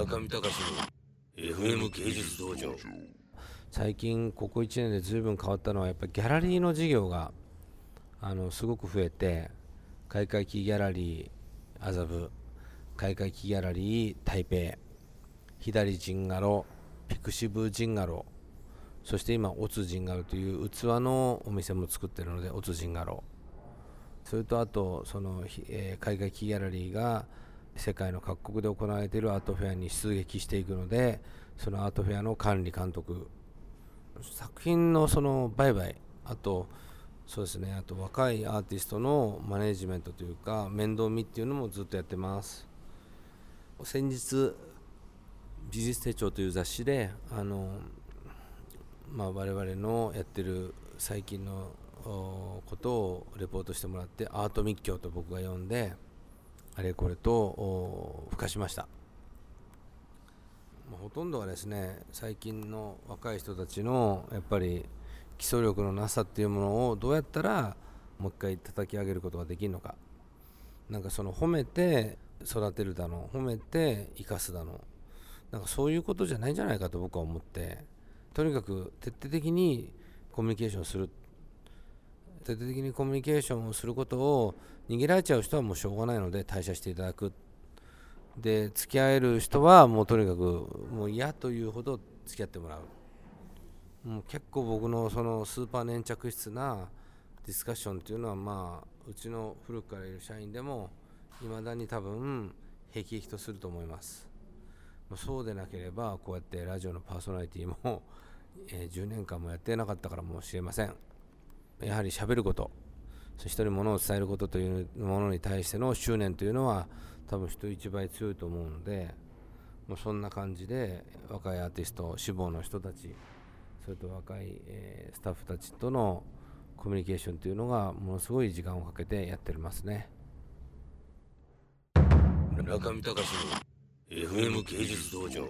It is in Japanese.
中見隆の FM 芸術道場最近ここ1年で随分変わったのはやっぱりギャラリーの事業があのすごく増えて開会期ギャラリー麻布開会期ギャラリー台北左ジンガロピクシブジンガロそして今オツジンガロという器のお店も作ってるのでオツジンガロ。それとあとその、えー、海外キーギャラリーが世界の各国で行われているアートフェアに出撃していくのでそのアートフェアの管理監督作品のその売買あとそうですねあと若いアーティストのマネジメントというか面倒見っていうのもずっとやってます。先日美術手帳という雑誌であの、まあ、我々のやってる最近のことをレポートしてもらってアート密教と僕が呼んであれこれと付加しました。ほとんどはですね最近の若い人たちのやっぱり基礎力のなさっていうものをどうやったらもう一回叩き上げることができるのか。なんかその褒めて育てるだの褒めて生かすだの。なんかそういうことじゃないんじゃないかと僕は思って。とにかく徹底的にコミュニケーションする。徹底的にコミュニケーションをすることを逃げられちゃう人はもうしょうがないので退社していただく。で付き合える人はもうとにかくもう嫌というほど付き合ってもらう。もう結構僕のそのスーパー粘着質なディスカッションっていうのはまあうちの古くからいる社員でもいまだに多分へきとすると思います。そうでなければこうやってラジオのパーソナリティも、え、10年間もやってなかったからもしれません。やはりしゃべること人に物を伝えることというものに対しての執念というのは多分人一倍強いと思うのでもうそんな感じで若いアーティスト志望の人たちそれと若い、スタッフたちとのコミュニケーションというのがものすごい時間をかけてやってますね。中見隆の FM 芸術道場。